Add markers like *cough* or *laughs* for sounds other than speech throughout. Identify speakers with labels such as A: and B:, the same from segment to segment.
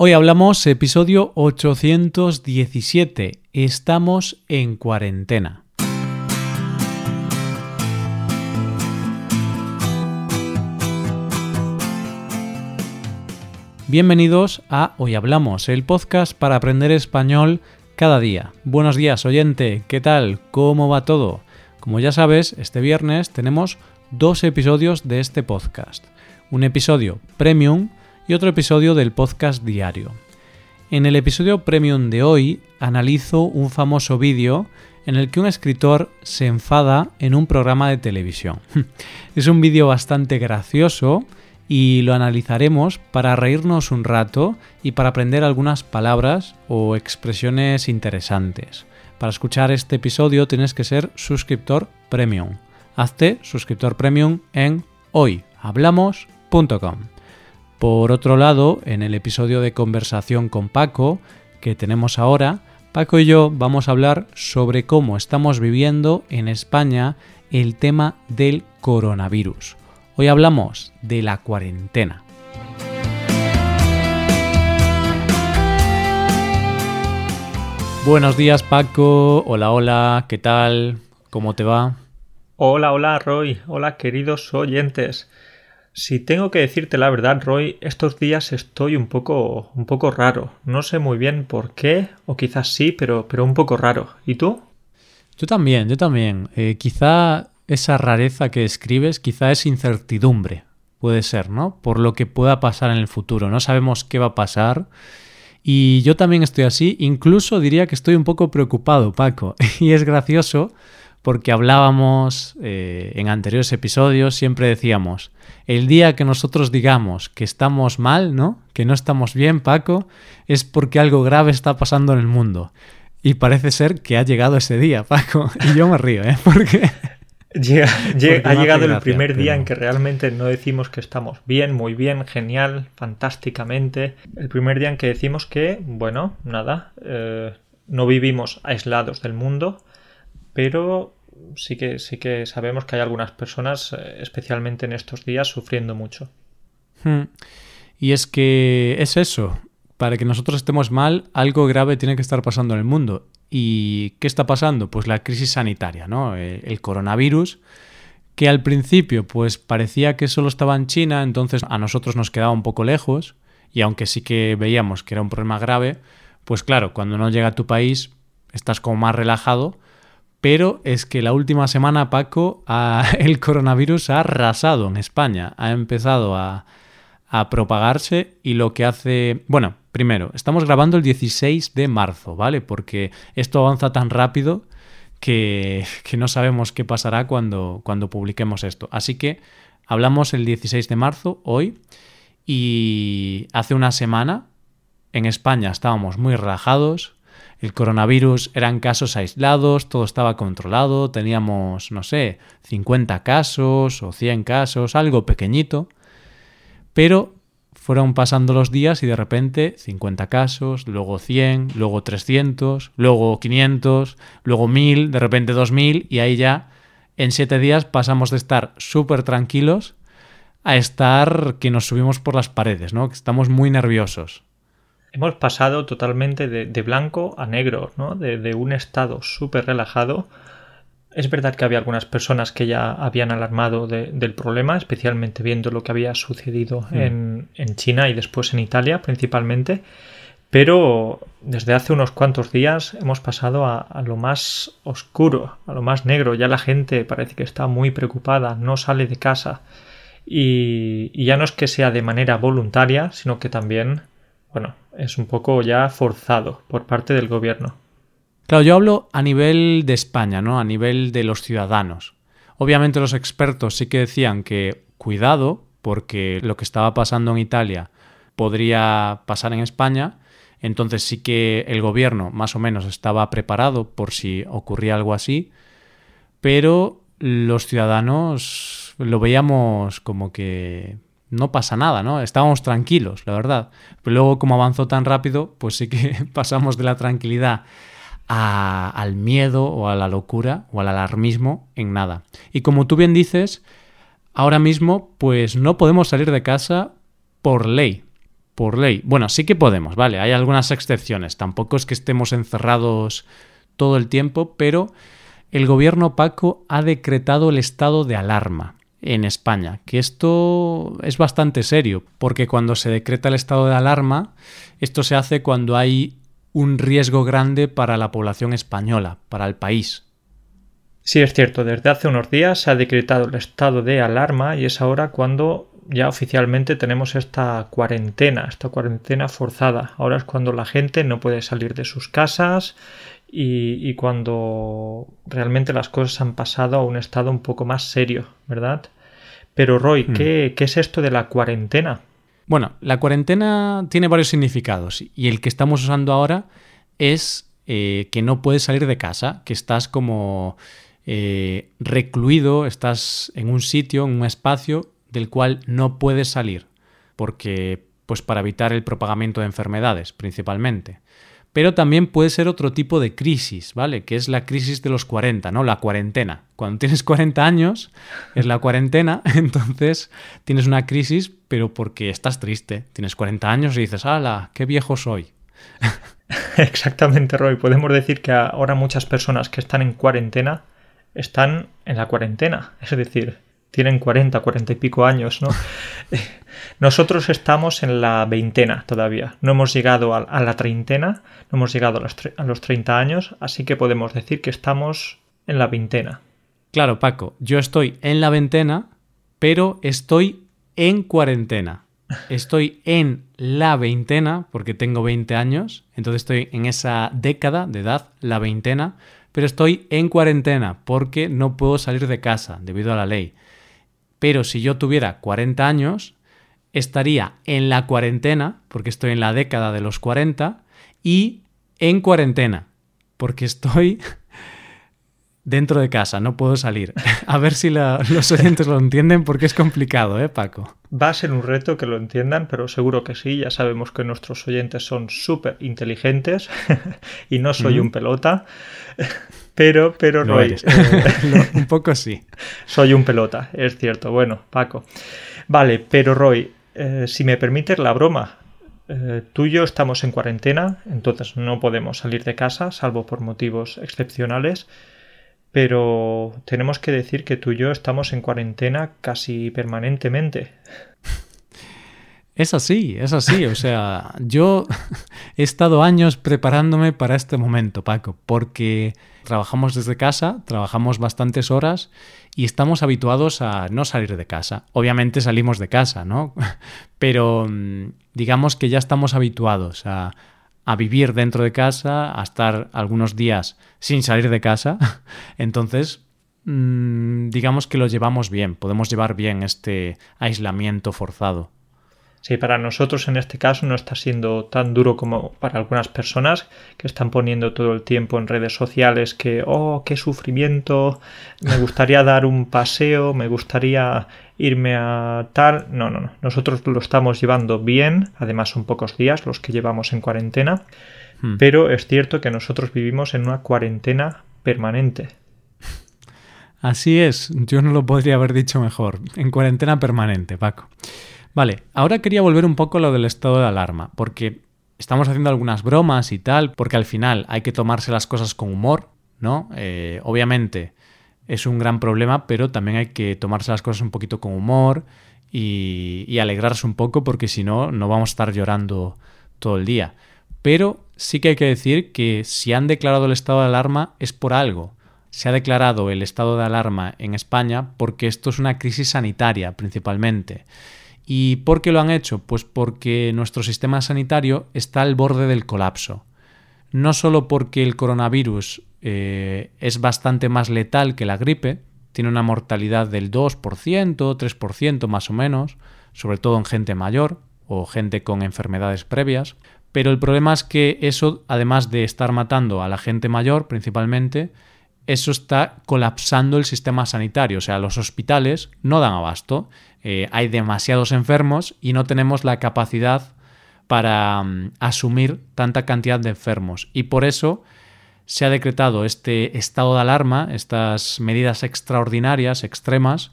A: Hoy hablamos episodio 817. Estamos en cuarentena. Bienvenidos a Hoy Hablamos, el podcast para aprender español cada día. Buenos días, oyente, ¿qué tal? ¿Cómo va todo? Como ya sabes, este viernes tenemos dos episodios de este podcast. Un episodio premium y otro episodio del podcast diario. En el episodio premium de hoy analizo un famoso vídeo en el que un escritor se enfada en un programa de televisión. *laughs* es un vídeo bastante gracioso y lo analizaremos para reírnos un rato y para aprender algunas palabras o expresiones interesantes. Para escuchar este episodio tienes que ser suscriptor premium. Hazte suscriptor premium en hoyhablamos.com. Por otro lado, en el episodio de conversación con Paco que tenemos ahora, Paco y yo vamos a hablar sobre cómo estamos viviendo en España el tema del coronavirus. Hoy hablamos de la cuarentena. Buenos días Paco, hola hola, ¿qué tal? ¿Cómo te va?
B: Hola hola Roy, hola queridos oyentes. Si tengo que decirte la verdad, Roy, estos días estoy un poco, un poco raro. No sé muy bien por qué, o quizás sí, pero, pero un poco raro. ¿Y tú?
A: Yo también, yo también. Eh, quizá esa rareza que escribes, quizá es incertidumbre. Puede ser, ¿no? Por lo que pueda pasar en el futuro. No sabemos qué va a pasar. Y yo también estoy así. Incluso diría que estoy un poco preocupado, Paco. *laughs* Y es gracioso porque hablábamos eh, en anteriores episodios, siempre decíamos, el día que nosotros digamos que estamos mal, ¿no? Que no estamos bien, Paco, es porque algo grave está pasando en el mundo. Y parece ser que ha llegado ese día, Paco. *laughs* Y yo me río, ¿eh? *laughs* Porque...
B: ha llegado el primer día en que realmente no decimos que estamos bien, muy bien, genial, fantásticamente. El primer día en que decimos que, bueno, nada, eh, no vivimos aislados del mundo, pero sí que, sí que sabemos que hay algunas personas, eh, especialmente en estos días, sufriendo mucho.
A: Hmm. Y es que es eso. Para que nosotros estemos mal, algo grave tiene que estar pasando en el mundo. ¿Y qué está pasando? Pues la crisis sanitaria, ¿no? Eh, el coronavirus, que al principio pues parecía que solo estaba en China, entonces a nosotros nos quedaba un poco lejos, y aunque sí que veíamos que era un problema grave, pues claro, cuando no llega a tu país estás como más relajado, pero es que la última semana, Paco, *laughs* el coronavirus ha arrasado en España, ha empezado a, propagarse y lo que hace... Bueno, primero, estamos grabando el 16 de marzo, ¿vale? Porque esto avanza tan rápido que, no sabemos qué pasará cuando, cuando publiquemos esto. Así que hablamos el 16 de marzo, hoy, y hace una semana en España estábamos muy relajados, el coronavirus eran casos aislados, todo estaba controlado, teníamos, no sé, 50 casos o 100 casos, algo pequeñito, pero fueron pasando los días y de repente 50 casos, luego 100, luego 300, luego 500, luego 1000, de repente 2000 y ahí ya en 7 días pasamos de estar súper tranquilos a estar que nos subimos por las paredes, ¿no? Que estamos muy nerviosos.
B: Hemos pasado totalmente de, blanco a negro, ¿no? De, un estado súper relajado. Es verdad que había algunas personas que ya habían alarmado del problema, especialmente viendo lo que había sucedido hmm. en, China y después en Italia principalmente. Pero desde hace unos cuantos días hemos pasado a, lo más oscuro, a lo más negro. Ya la gente parece que está muy preocupada, no sale de casa. y ya no es que sea de manera voluntaria, sino que también bueno, es un poco ya forzado por parte del gobierno.
A: Claro, yo hablo a nivel de España, ¿no? A nivel de los ciudadanos. Obviamente los expertos sí que decían que cuidado, porque lo que estaba pasando en Italia podría pasar en España, entonces sí que el gobierno más o menos estaba preparado por si ocurría algo así, pero los ciudadanos lo veíamos como que no pasa nada, ¿no? Estábamos tranquilos, la verdad. Pero luego, como avanzó tan rápido, pues sí que *laughs* pasamos de la tranquilidad al miedo o a la locura o al alarmismo en nada. Y como tú bien dices, ahora mismo, pues no podemos salir de casa por ley. por ley. Bueno, sí que podemos, ¿vale? Hay algunas excepciones. Tampoco es que estemos encerrados todo el tiempo, pero el gobierno Paco ha decretado el estado de alarma en España, que esto es bastante serio, porque cuando se decreta el estado de alarma, esto se hace cuando hay un riesgo grande para la población española, para el país.
B: Sí, es cierto, desde hace unos días se ha decretado el estado de alarma y es ahora cuando ya oficialmente tenemos esta cuarentena, esta cuarentena forzada. Ahora es cuando la gente no puede salir de sus casas y, cuando realmente las cosas han pasado a un estado un poco más serio, ¿verdad? Pero Roy, hmm. ¿qué, ¿qué es esto de la cuarentena?
A: Bueno, la cuarentena tiene varios significados y el que estamos usando ahora es eh, que no puedes salir de casa, que estás como eh, recluido, estás en un sitio, en un espacio del cual no puedes salir, porque pues para evitar el propagamiento de enfermedades principalmente. Pero también puede ser otro tipo de crisis, ¿vale? Que es la crisis de los 40, ¿no? La cuarentena. Cuando tienes 40 años es la cuarentena, *laughs* entonces tienes una crisis, pero porque estás triste. Tienes 40 años y dices, ¡hala! ¡Qué viejo soy! *laughs*
B: Exactamente, Roy. Podemos decir que ahora muchas personas que están en cuarentena están en la cuarentena. Es decir, tienen 40, 40 y pico años, ¿no? *laughs* Nosotros estamos en la veintena todavía. No hemos llegado a, la treintena, no hemos llegado a los, a los 30 años, así que podemos decir que estamos en la veintena.
A: Claro, Paco, yo estoy en la veintena, pero estoy en cuarentena. Estoy en la veintena, porque tengo 20 años, entonces estoy en esa década de edad, la veintena, pero estoy en cuarentena porque no puedo salir de casa debido a la ley. Pero si yo tuviera 40 años, estaría en la cuarentena, porque estoy en la década de los 40, y en cuarentena, porque estoy *laughs* dentro de casa, no puedo salir. *laughs* A ver si los oyentes lo entienden porque es complicado, ¿eh, Paco?
B: Va a ser un reto que lo entiendan, pero seguro que sí. Ya sabemos que nuestros oyentes son súper inteligentes *laughs* y no soy un pelota. Pero, pero no,
A: eh, *laughs* un *laughs* poco sí.
B: Soy un pelota, es cierto. Bueno, Paco. Vale, pero Roy, eh, si me permites la broma, eh, tú y yo estamos en cuarentena, entonces no podemos salir de casa, salvo por motivos excepcionales, pero tenemos que decir que tú y yo estamos en cuarentena casi permanentemente. *laughs*
A: Es así, es así. O sea, *laughs* yo he estado años preparándome para este momento, Paco, porque trabajamos desde casa, trabajamos bastantes horas y estamos habituados a no salir de casa. Obviamente salimos de casa, ¿no? *laughs* Pero mm, digamos que ya estamos habituados a, a vivir dentro de casa, a estar algunos días sin salir de casa. *laughs* Entonces, mm, digamos que lo llevamos bien, podemos llevar bien este aislamiento forzado.
B: Sí, para nosotros en este caso no está siendo tan duro como para algunas personas que están poniendo todo el tiempo en redes sociales que, oh, qué sufrimiento, me *laughs* gustaría dar un paseo, me gustaría irme a tal. No, no, no. Nosotros lo estamos llevando bien, además son pocos días los que llevamos en cuarentena, hmm. pero es cierto que nosotros vivimos en una cuarentena permanente.
A: Así es, yo no lo podría haber dicho mejor, en cuarentena permanente, Paco. Vale, ahora quería volver un poco a lo del estado de alarma, porque estamos haciendo algunas bromas y tal, porque al final hay que tomarse las cosas con humor, ¿no? Eh, obviamente es un gran problema, pero también hay que tomarse las cosas un poquito con humor y, y alegrarse un poco, porque si no, no vamos a estar llorando todo el día. Pero sí que hay que decir que si han declarado el estado de alarma es por algo. Se ha declarado el estado de alarma en España porque esto es una crisis sanitaria principalmente. ¿Y por qué lo han hecho? Pues porque nuestro sistema sanitario está al borde del colapso. No solo porque el coronavirus eh, es bastante más letal que la gripe, tiene una mortalidad del 2%, 3% más o menos, sobre todo en gente mayor o gente con enfermedades previas, pero el problema es que eso, además de estar matando a la gente mayor principalmente, eso está colapsando el sistema sanitario, o sea, los hospitales no dan abasto eh, hay demasiados enfermos y no tenemos la capacidad para mm, asumir tanta cantidad de enfermos. Y por eso se ha decretado este estado de alarma, estas medidas extraordinarias, extremas,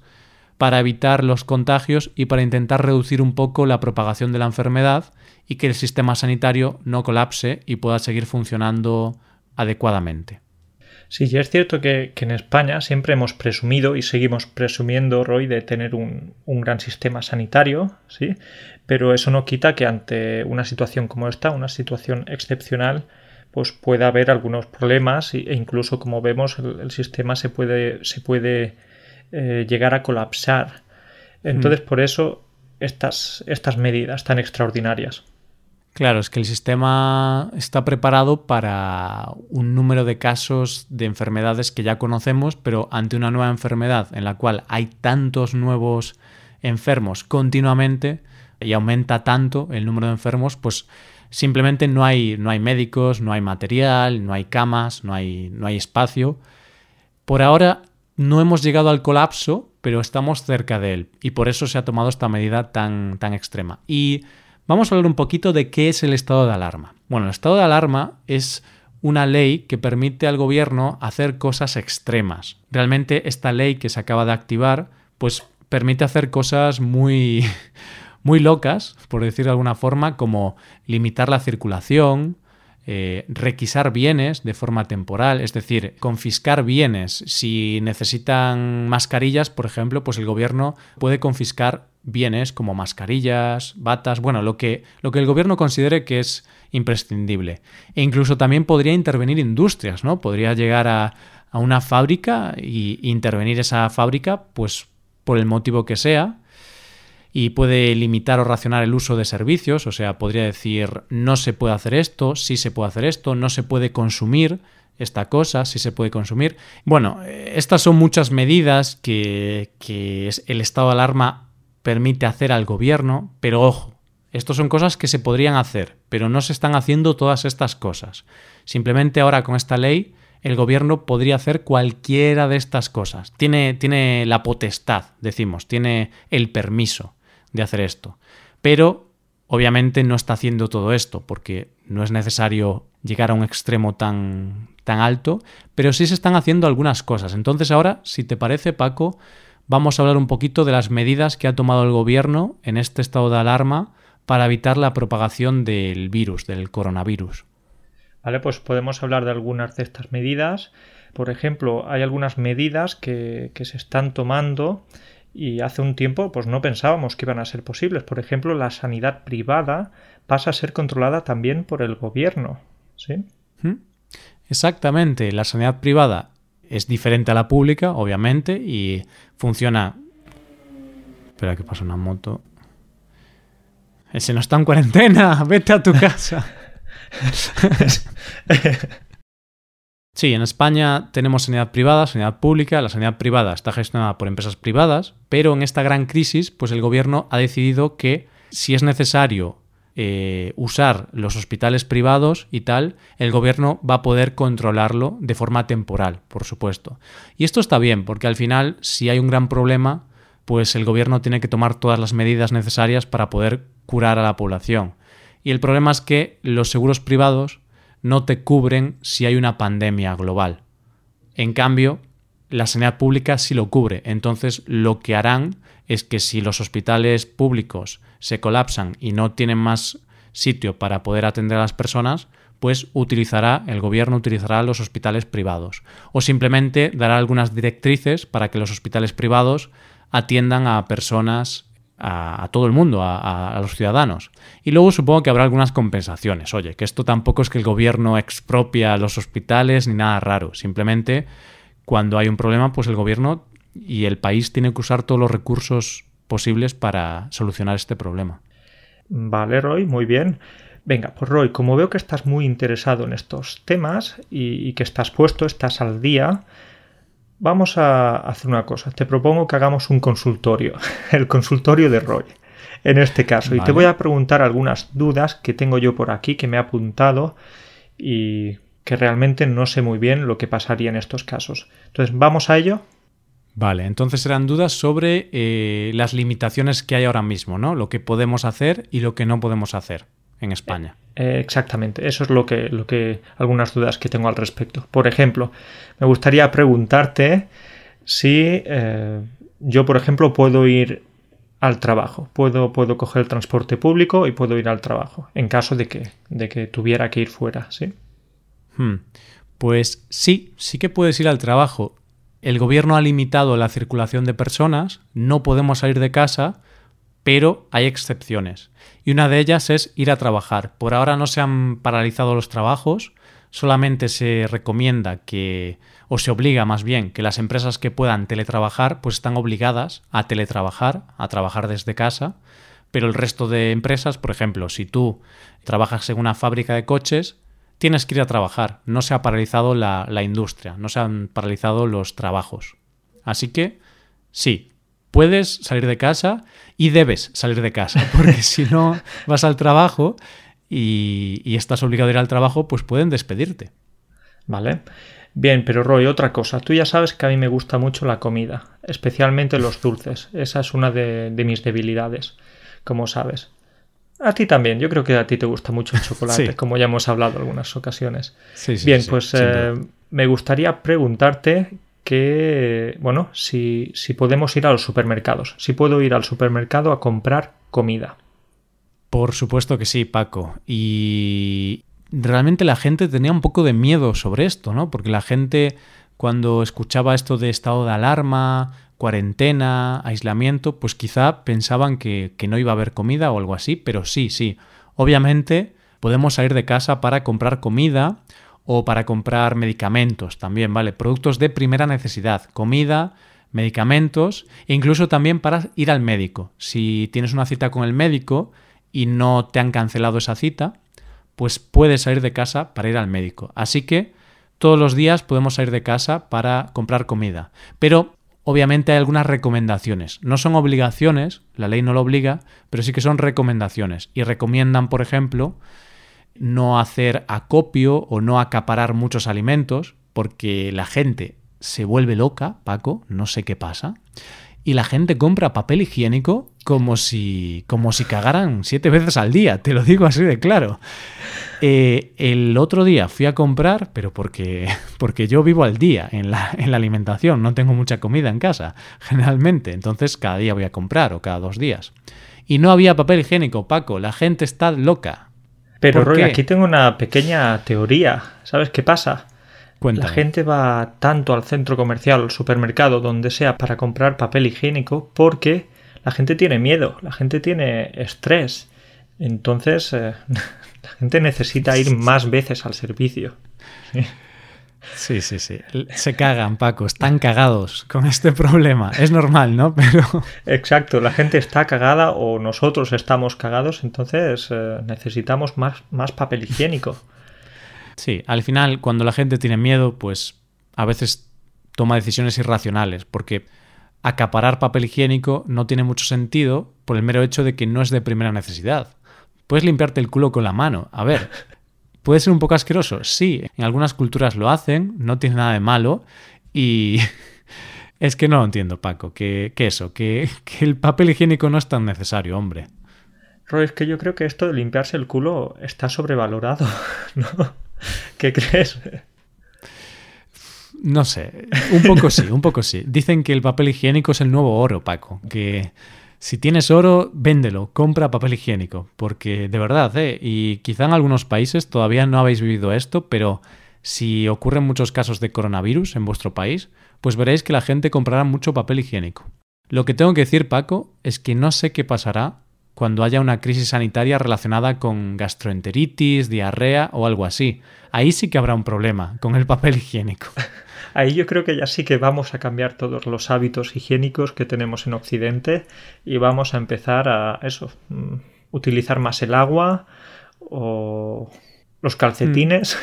A: para evitar los contagios y para intentar reducir un poco la propagación de la enfermedad y que el sistema sanitario no colapse y pueda seguir funcionando adecuadamente.
B: Sí, y es cierto que, en España siempre hemos presumido y seguimos presumiendo, Roy, de tener un, gran sistema sanitario, ¿sí? Pero eso no quita que ante una situación como esta, una situación excepcional, pues pueda haber algunos problemas e incluso, como vemos, el, sistema se puede, se puede eh, llegar a colapsar. Entonces, mm. por eso estas, estas medidas tan extraordinarias.
A: Claro, es que el sistema está preparado para un número de casos de enfermedades que ya conocemos, pero ante una nueva enfermedad en la cual hay tantos nuevos enfermos continuamente y aumenta tanto el número de enfermos, pues simplemente no hay, no hay médicos, no hay material, no hay camas, no hay, no hay espacio. Por ahora no hemos llegado al colapso, pero estamos cerca de él y por eso se ha tomado esta medida tan, tan extrema. Y Vamos a hablar un poquito de qué es el estado de alarma. Bueno, el estado de alarma es una ley que permite al gobierno hacer cosas extremas. Realmente esta ley que se acaba de activar, pues permite hacer cosas muy *laughs* muy locas, por decir de alguna forma, como limitar la circulación, eh, requisar bienes de forma temporal, es decir, confiscar bienes. Si necesitan mascarillas, por ejemplo, pues el gobierno puede confiscar bienes como mascarillas, batas, bueno, lo que, lo que el gobierno considere que es imprescindible. E incluso también podría intervenir industrias, ¿no? Podría llegar a, a una fábrica e intervenir esa fábrica, pues por el motivo que sea, y puede limitar o racionar el uso de servicios, o sea, podría decir no se puede hacer esto, sí se puede hacer esto, no se puede consumir esta cosa, sí se puede consumir. Bueno, estas son muchas medidas que, que el estado de alarma permite hacer al gobierno, pero ojo, estas son cosas que se podrían hacer, pero no se están haciendo todas estas cosas. Simplemente ahora con esta ley el gobierno podría hacer cualquiera de estas cosas. Tiene, tiene la potestad, decimos, tiene el permiso de hacer esto. Pero obviamente no está haciendo todo esto porque no es necesario llegar a un extremo tan, tan alto, pero sí se están haciendo algunas cosas. Entonces ahora, si te parece, Paco, vamos a hablar un poquito de las medidas que ha tomado el gobierno en este estado de alarma para evitar la propagación del virus, del coronavirus.
B: Vale, pues podemos hablar de algunas de estas medidas. Por ejemplo, hay algunas medidas que, que se están tomando y hace un tiempo pues no pensábamos que iban a ser posibles. Por ejemplo, la sanidad privada pasa a ser controlada también por el gobierno. ¿sí?
A: Exactamente, la sanidad privada es diferente a la pública, obviamente, y funciona... Espera que pasa una moto. Ese no está en cuarentena, *laughs* vete a tu casa. *laughs* *laughs* Sí, en España tenemos sanidad privada, sanidad pública. La sanidad privada está gestionada por empresas privadas, pero en esta gran crisis, pues el gobierno ha decidido que si es necesario eh, usar los hospitales privados y tal, el gobierno va a poder controlarlo de forma temporal, por supuesto. Y esto está bien, porque al final, si hay un gran problema, pues el gobierno tiene que tomar todas las medidas necesarias para poder curar a la población. Y el problema es que los seguros privados no te cubren si hay una pandemia global. En cambio, la sanidad pública sí lo cubre. Entonces, lo que harán es que si los hospitales públicos se colapsan y no tienen más sitio para poder atender a las personas, pues utilizará, el gobierno utilizará los hospitales privados. O simplemente dará algunas directrices para que los hospitales privados atiendan a personas a, todo el mundo, a, los ciudadanos. Y luego supongo que habrá algunas compensaciones. Oye, que esto tampoco es que el gobierno expropia los hospitales ni nada raro. Simplemente cuando hay un problema, pues el gobierno y el país tiene que usar todos los recursos posibles para solucionar este problema.
B: Vale, Roy, muy bien. Venga, pues Roy, como veo que estás muy interesado en estos temas y que estás puesto, estás al día, Vamos a hacer una cosa. Te propongo que hagamos un consultorio, *laughs* el consultorio de Roy, en este caso. Y te voy a preguntar algunas dudas que tengo yo por aquí, que me he apuntado y que realmente no sé muy bien lo que pasaría en estos casos. Entonces, ¿vamos a ello?
A: Vale, entonces serán dudas sobre eh, las limitaciones que hay ahora mismo, ¿no? Lo que podemos hacer y lo que no podemos hacer en España.
B: Eh, exactamente, eso es lo que, lo que algunas dudas que tengo al respecto. Por ejemplo, me gustaría preguntarte si eh, yo, por ejemplo, puedo ir al trabajo. Puedo, puedo coger el transporte público y puedo ir al trabajo, en caso de que, de que tuviera que ir fuera, ¿sí?
A: Hmm. Pues sí, sí que puedes ir al trabajo. El gobierno ha limitado la circulación de personas, no podemos salir de casa, pero hay excepciones. Y una de ellas es ir a trabajar. Por ahora no se han paralizado los trabajos, solamente se recomienda que, o se obliga más bien, que las empresas que puedan teletrabajar, pues están obligadas a teletrabajar, a trabajar desde casa, pero el resto de empresas, por ejemplo, si tú trabajas en una fábrica de coches, tienes que ir a trabajar. No se ha paralizado la, la industria, no se han paralizado los trabajos. Así que, sí, puedes salir de casa y debes salir de casa, *laughs* porque si no vas al trabajo y, estás obligado a ir al trabajo, pues pueden despedirte.
B: Vale. Bien, pero Roy, otra cosa. Tú ya sabes que a mí me gusta mucho la comida, especialmente los dulces. Esa es una de, mis debilidades, como sabes. A ti también, yo creo que a ti te gusta mucho el *laughs* chocolate, como ya hemos hablado en algunas ocasiones. Bien, pues eh, me gustaría preguntarte que, bueno, si, si podemos ir a los supermercados, si puedo ir al supermercado a comprar comida.
A: Por supuesto que sí, Paco. Y realmente la gente tenía un poco de miedo sobre esto, ¿no? Porque la gente cuando escuchaba esto de estado de alarma, cuarentena, aislamiento, pues quizá pensaban que, que, no iba a haber comida o algo así, pero sí, sí. Obviamente podemos salir de casa para comprar comida o para comprar medicamentos también, ¿vale? Productos de primera necesidad, comida, medicamentos e incluso también para ir al médico. Si tienes una cita con el médico, y no te han cancelado esa cita, pues puedes salir de casa para ir al médico. Así que todos los días podemos salir de casa para comprar comida. Pero obviamente hay algunas recomendaciones. No son obligaciones, la ley no lo obliga, pero sí que son recomendaciones. Y recomiendan, por ejemplo, no hacer acopio o no acaparar muchos alimentos, porque la gente se vuelve loca, Paco, no sé qué pasa y la gente compra papel higiénico como si, como si cagaran siete veces al día, te lo digo así de claro. Eh, el otro día fui a comprar, pero porque, *laughs* porque yo vivo al día en la, en la alimentación, no tengo mucha comida en casa, generalmente, entonces cada día voy a comprar o cada dos días. Y no había papel higiénico, Paco, la gente está loca.
B: Pero Roy, aquí tengo una pequeña teoría. ¿Sabes qué pasa? La gente va tanto al centro comercial, al supermercado, donde sea, para comprar papel higiénico, porque la gente tiene miedo, la gente tiene estrés. Entonces, eh, *laughs* la gente necesita ir *laughs* más veces al servicio.
A: Sí, sí, sí. Se cagan, Paco, están cagados con este problema. Es normal, ¿no? *laughs* Pero.
B: Exacto, la gente está cagada o nosotros estamos cagados, entonces eh, necesitamos más, más papel higiénico.
A: Sí, al final, cuando la gente tiene miedo, pues a veces toma decisiones irracionales, porque acaparar papel higiénico no tiene mucho sentido por el mero hecho de que no es de primera necesidad. Puedes limpiarte el culo con la mano. A ver, puede ser un poco asqueroso, sí, en algunas culturas lo hacen, no tiene nada de malo, y *laughs* es que no lo entiendo, Paco, que, eso, que, *laughs* que el papel higiénico no es tan necesario, hombre.
B: Roy, es que yo creo que esto de limpiarse el culo está sobrevalorado, *laughs* ¿no? ¿Qué crees?
A: No sé, un poco sí, un poco sí. Dicen que el papel higiénico es el nuevo oro, Paco. Que si tienes oro, véndelo, compra papel higiénico. Porque de verdad, ¿eh? y quizá en algunos países todavía no habéis vivido esto, pero si ocurren muchos casos de coronavirus en vuestro país, pues veréis que la gente comprará mucho papel higiénico. Lo que tengo que decir, Paco, es que no sé qué pasará cuando haya una crisis sanitaria relacionada con gastroenteritis, diarrea o algo así. Ahí sí que habrá un problema con el papel *laughs* higiénico.
B: Ahí yo creo que ya sí que vamos a cambiar todos los hábitos higiénicos que tenemos en Occidente y vamos a empezar a eso, mm, utilizar más el agua o los calcetines.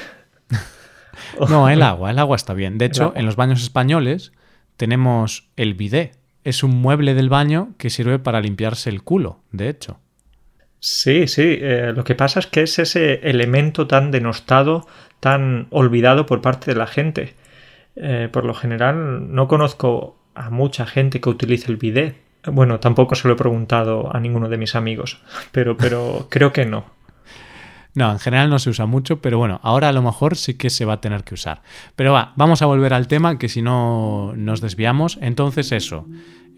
A: Mm. *laughs* no, el agua, el agua está bien. De hecho, en los baños españoles tenemos el bidet, es un mueble del baño que sirve para limpiarse el culo, de hecho.
B: Sí, sí. Eh, lo que pasa es que es ese elemento tan denostado, tan olvidado por parte de la gente. Eh, por lo general, no conozco a mucha gente que utilice el bidet. Bueno, tampoco se lo he preguntado a ninguno de mis amigos, pero, pero creo que no.
A: No, en general no se usa mucho, pero bueno, ahora a lo mejor sí que se va a tener que usar. Pero va, vamos a volver al tema, que si no nos desviamos. Entonces eso,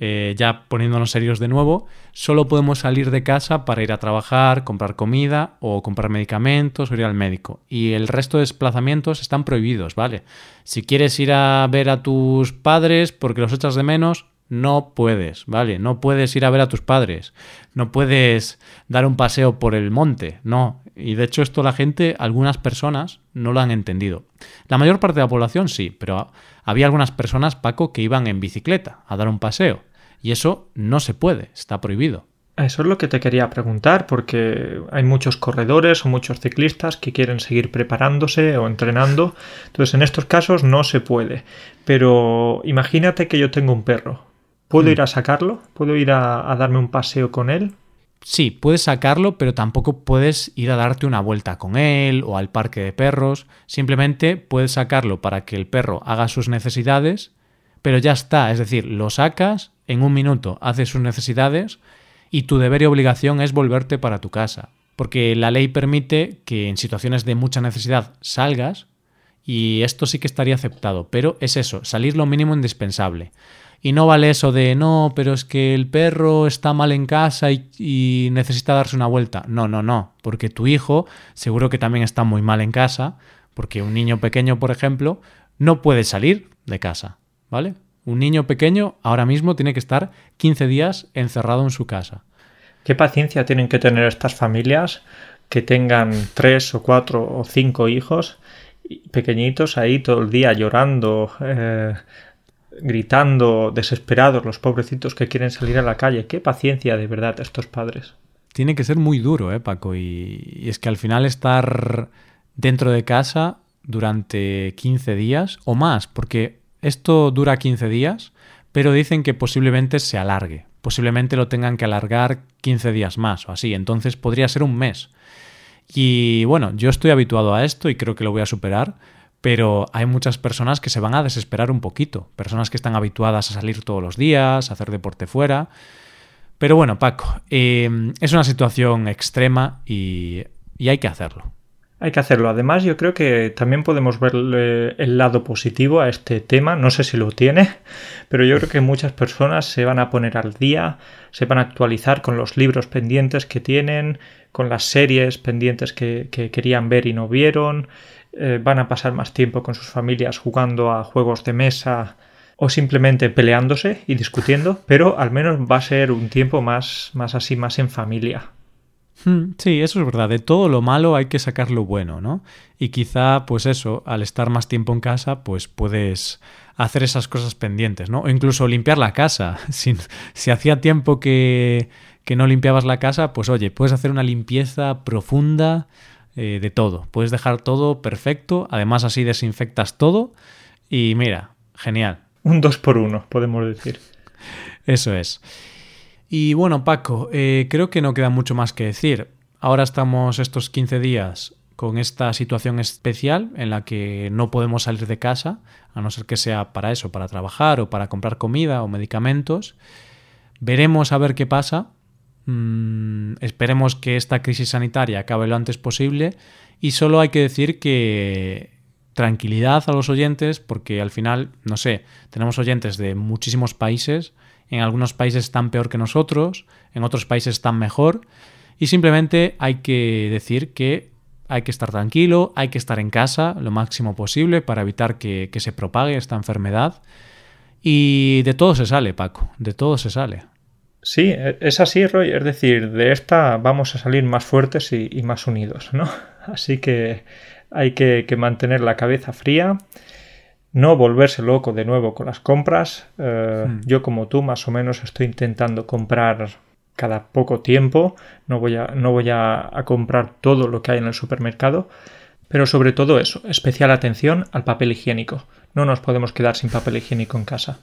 A: eh, ya poniéndonos serios de nuevo, solo podemos salir de casa para ir a trabajar, comprar comida o comprar medicamentos o ir al médico. Y el resto de desplazamientos están prohibidos, ¿vale? Si quieres ir a ver a tus padres porque los echas de menos, no puedes, ¿vale? No puedes ir a ver a tus padres, no puedes dar un paseo por el monte, no. Y de hecho esto la gente, algunas personas, no lo han entendido. La mayor parte de la población sí, pero había algunas personas, Paco, que iban en bicicleta a dar un paseo. Y eso no se puede, está prohibido.
B: Eso es lo que te quería preguntar, porque hay muchos corredores o muchos ciclistas que quieren seguir preparándose o entrenando. Entonces, en estos casos no se puede. Pero imagínate que yo tengo un perro. ¿Puedo hmm. ir a sacarlo? ¿Puedo ir a, darme un paseo con él?
A: Sí, puedes sacarlo, pero tampoco puedes ir a darte una vuelta con él o al parque de perros. Simplemente puedes sacarlo para que el perro haga sus necesidades, pero ya está. Es decir, lo sacas, en un minuto hace sus necesidades y tu deber y obligación es volverte para tu casa. Porque la ley permite que en situaciones de mucha necesidad salgas y esto sí que estaría aceptado, pero es eso, salir lo mínimo indispensable. Y no vale eso de no, pero es que el perro está mal en casa y, necesita darse una vuelta. No, no, no, porque tu hijo seguro que también está muy mal en casa, porque un niño pequeño, por ejemplo, no puede salir de casa, ¿vale? Un niño pequeño ahora mismo tiene que estar 15 días encerrado en su casa.
B: ¿Qué paciencia tienen que tener estas familias que tengan tres o cuatro o cinco hijos pequeñitos ahí todo el día llorando, eh, gritando, desesperados, los pobrecitos que quieren salir a la calle. Qué paciencia de verdad estos padres.
A: Tiene que ser muy duro, ¿eh, Paco? Y, y es que al final estar dentro de casa durante 15 días o más, porque esto dura 15 días, pero dicen que posiblemente se alargue. Posiblemente lo tengan que alargar 15 días más o así. Entonces podría ser un mes. Y bueno, yo estoy habituado a esto y creo que lo voy a superar, pero hay muchas personas que se van a desesperar un poquito, personas que están habituadas a salir todos los días, a hacer deporte fuera. Pero bueno, Paco, eh, es una situación extrema y, y hay que hacerlo.
B: Hay que hacerlo. Además, yo creo que también podemos ver el lado positivo a este tema. No sé si lo tiene, *laughs* pero yo creo que muchas personas se van a poner al día, se van a actualizar con los libros pendientes que tienen, con las series pendientes que querían ver y no vieron. Eh, van a pasar más tiempo con sus familias jugando a juegos de mesa o simplemente peleándose y discutiendo, *laughs* pero al menos va a ser un tiempo más, más así, más en familia.
A: Hmm, sí, eso es verdad. De todo lo malo hay que sacar lo bueno, ¿no? Y quizá, pues eso, al estar más tiempo en casa, pues puedes hacer esas cosas pendientes, ¿no? O incluso limpiar la casa. *laughs* Si, si hacía tiempo que, que no limpiabas la casa, pues oye, puedes hacer una limpieza profunda eh, de todo. Puedes dejar todo perfecto, además así desinfectas todo y mira, genial.
B: Un 2 por 1 podemos decir.
A: Eso es. Y bueno, Paco, eh, creo que no queda mucho más que decir. Ahora estamos estos 15 días con esta situación especial en la que no podemos salir de casa, a no ser que sea para eso, para trabajar o para comprar comida o medicamentos. Veremos a ver qué pasa, Mm, esperemos que esta crisis sanitaria acabe lo antes posible y solo hay que decir que tranquilidad a los oyentes porque al final, no sé, tenemos oyentes de muchísimos países, en algunos países están peor que nosotros, en otros países están mejor y simplemente hay que decir que hay que estar tranquilo, hay que estar en casa lo máximo posible para evitar que, que se propague esta enfermedad y de todo se sale, Paco, de todo se sale.
B: Sí, e, es así, Roy. Es decir, de esta vamos a salir más fuertes y, más unidos, ¿no? *laughs* Así que hay que, mantener la cabeza fría, no volverse loco de nuevo con las compras. Eh, hmm. Yo, como tú, más o menos estoy intentando comprar cada poco tiempo. No voy, a, no voy a comprar todo lo que hay en el supermercado. Pero sobre todo eso, especial atención al papel higiénico. No nos podemos quedar sin papel higiénico en casa.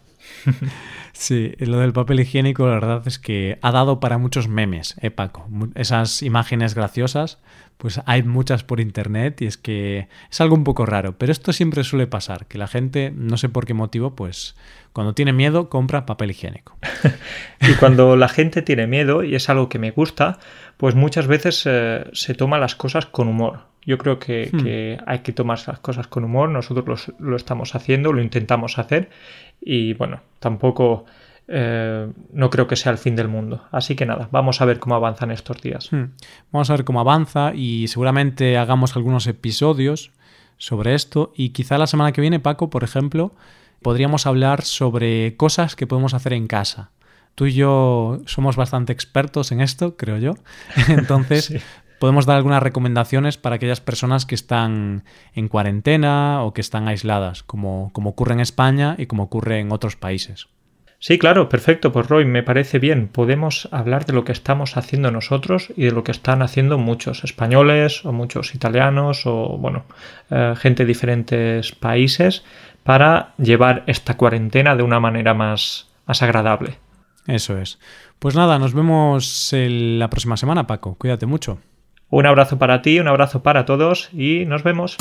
B: *laughs*
A: Sí, lo del papel higiénico, la verdad es que ha dado para muchos memes, ¿eh, Paco? Esas imágenes graciosas, pues hay muchas por internet y es que es algo un poco raro, pero esto siempre suele pasar, que la gente, no sé por qué motivo, pues cuando tiene miedo compra papel higiénico. *laughs*
B: y cuando la gente tiene miedo, y es algo que me gusta, pues muchas veces eh, se toma las cosas con humor. Yo creo que, hmm. hay que tomar las cosas con humor, nosotros lo estamos haciendo, lo intentamos hacer y bueno, tampoco eh, no creo que sea el fin del mundo. Así que nada, vamos a ver cómo avanzan estos días.
A: Hmm. Vamos a ver cómo avanza y seguramente hagamos algunos episodios sobre esto y quizá la semana que viene, Paco, por ejemplo, podríamos hablar sobre cosas que podemos hacer en casa. Tú y yo somos bastante expertos en esto, creo yo. *laughs* Entonces, podemos dar algunas recomendaciones para aquellas personas que están en cuarentena o que están aisladas, como, como ocurre en España y como ocurre en otros países.
B: Sí, claro, perfecto. Pues Roy, me parece bien. Podemos hablar de lo que estamos haciendo nosotros y de lo que están haciendo muchos españoles o muchos italianos o, bueno, eh, gente de diferentes países para llevar esta cuarentena de una manera más, más agradable.
A: Eso es. Pues nada, nos vemos la próxima semana, Paco. Cuídate mucho.
B: Un abrazo para ti, un abrazo para todos y nos vemos.